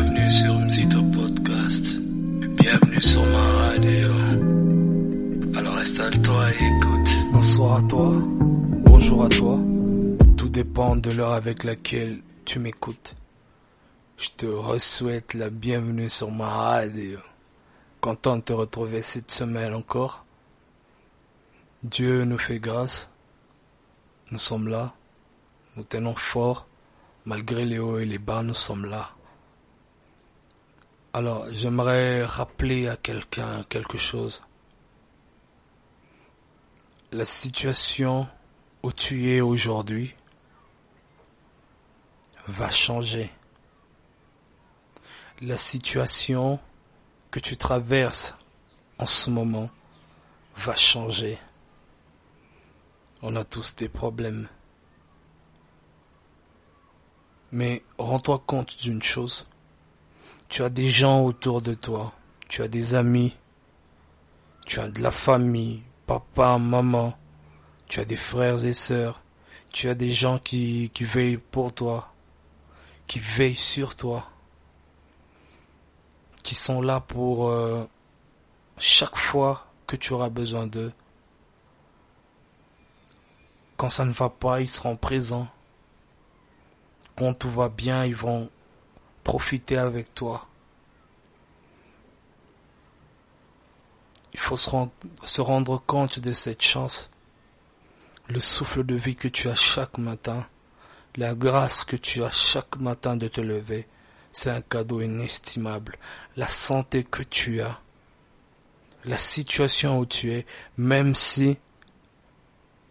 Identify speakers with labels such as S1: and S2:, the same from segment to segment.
S1: Bienvenue sur Mzito Podcast. Bienvenue sur ma radio. Alors installe-toi et écoute.
S2: Bonsoir à toi, bonjour à toi. Tout dépend de l'heure avec laquelle tu m'écoutes. Je te souhaite la bienvenue sur ma radio. Content de te retrouver cette semaine encore. Dieu nous fait grâce. Nous sommes là. Nous tenons fort. Malgré les hauts et les bas, nous sommes là. Alors, j'aimerais rappeler à quelqu'un quelque chose. La situation où tu es aujourd'hui va changer. La situation que tu traverses en ce moment va changer. On a tous des problèmes. Mais rends-toi compte d'une chose. Tu as des gens autour de toi. Tu as des amis. Tu as de la famille, papa, maman. Tu as des frères et sœurs. Tu as des gens qui, veillent pour toi. Qui veillent sur toi. Qui sont là pour euh, chaque fois que tu auras besoin d'eux. Quand ça ne va pas, ils seront présents quand tout va bien, ils vont profiter avec toi. Il faut se rendre, compte de cette chance. Le souffle de vie que tu as chaque matin, la grâce que tu as chaque matin de te lever, c'est un cadeau inestimable. La santé que tu as, la situation où tu es, même si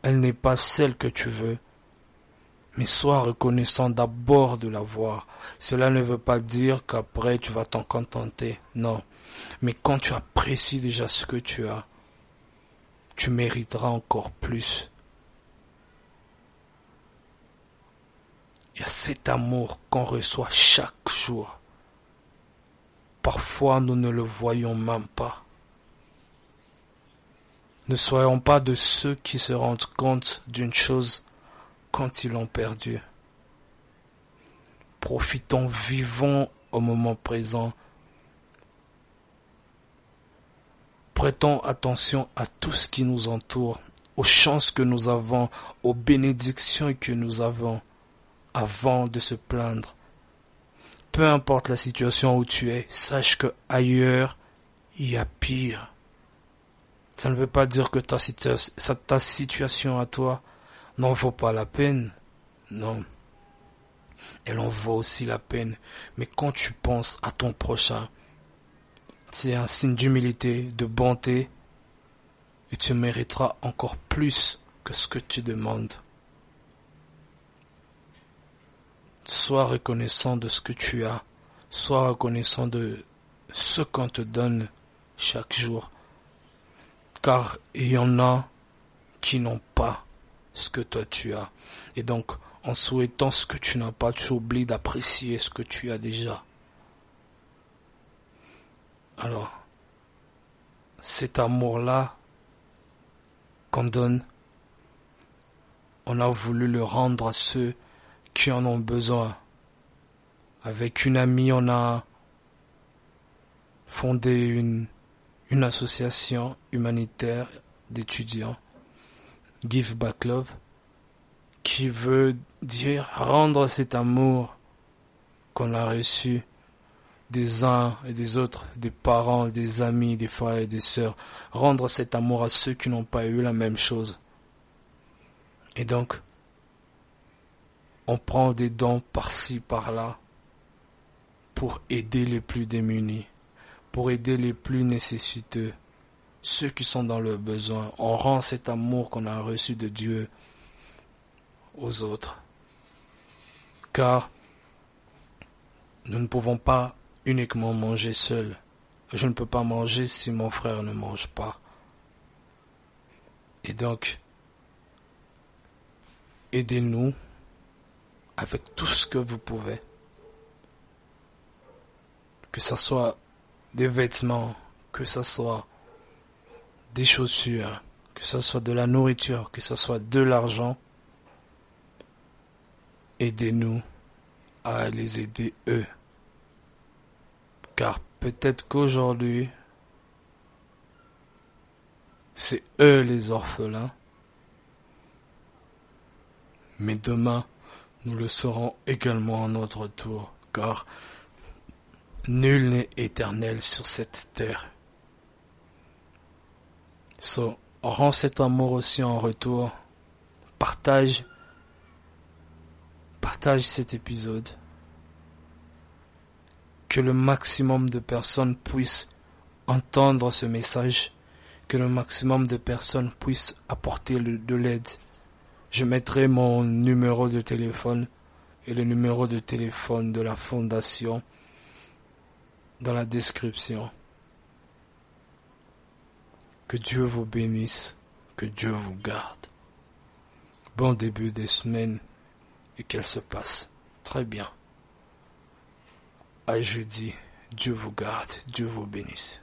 S2: elle n'est pas celle que tu veux, mais sois reconnaissant d'abord de l'avoir. Cela ne veut pas dire qu'après tu vas t'en contenter, non. Mais quand tu apprécies déjà ce que tu as, tu mériteras encore plus. Il y a cet amour qu'on reçoit chaque jour. Parfois nous ne le voyons même pas. Ne soyons pas de ceux qui se rendent compte d'une chose quand ils l'ont perdu. Profitons, vivons au moment présent. Prêtons attention à tout ce qui nous entoure, aux chances que nous avons, aux bénédictions que nous avons, avant de se plaindre. Peu importe la situation où tu es, sache que ailleurs, il y a pire. Ça ne veut pas dire que ta, ta situation à toi n'en vaut pas la peine. Non. Elle en vaut aussi la peine. Mais quand tu penses à ton prochain, c'est un signe d'humilité, de bonté, et tu mériteras encore plus que ce que tu demandes. Sois reconnaissant de ce que tu as, sois reconnaissant de ce qu'on te donne chaque jour, car il y en a qui n'ont pas ce que toi tu as. Et donc, en souhaitant ce que tu n'as pas, tu oublies d'apprécier ce que tu as déjà. Alors, cet amour-là qu'on donne, on a voulu le rendre à ceux qui en ont besoin. Avec une amie, on a fondé une, une association humanitaire d'étudiants Give Back Love, qui veut dire rendre cet amour qu'on a reçu des uns et des autres, des parents, des amis, des frères et des sœurs, rendre cet amour à ceux qui n'ont pas eu la même chose. Et donc, on prend des dons par-ci, par-là, pour aider les plus démunis, pour aider les plus nécessiteux, ceux qui sont dans le besoin. On rend cet amour qu'on a reçu de Dieu aux autres. Car nous ne pouvons pas uniquement manger seuls. Je ne peux pas manger si mon frère ne mange pas. Et donc, aidez-nous avec tout ce que vous pouvez. Que ce soit des vêtements, que ce soit des chaussures, que ce soit de la nourriture, que ce soit de l'argent, aidez-nous à les aider eux. Car peut-être qu'aujourd'hui, c'est eux les orphelins. Mais demain, nous le serons également à notre tour, car nul n'est éternel sur cette terre. So, rends cet amour aussi en retour. Partage, partage cet épisode. Que le maximum de personnes puissent entendre ce message. Que le maximum de personnes puissent apporter de l'aide. Je mettrai mon numéro de téléphone et le numéro de téléphone de la fondation dans la description. Que Dieu vous bénisse, que Dieu vous garde. Bon début des semaines et qu'elle se passe très bien. À jeudi, Dieu vous garde, Dieu vous bénisse.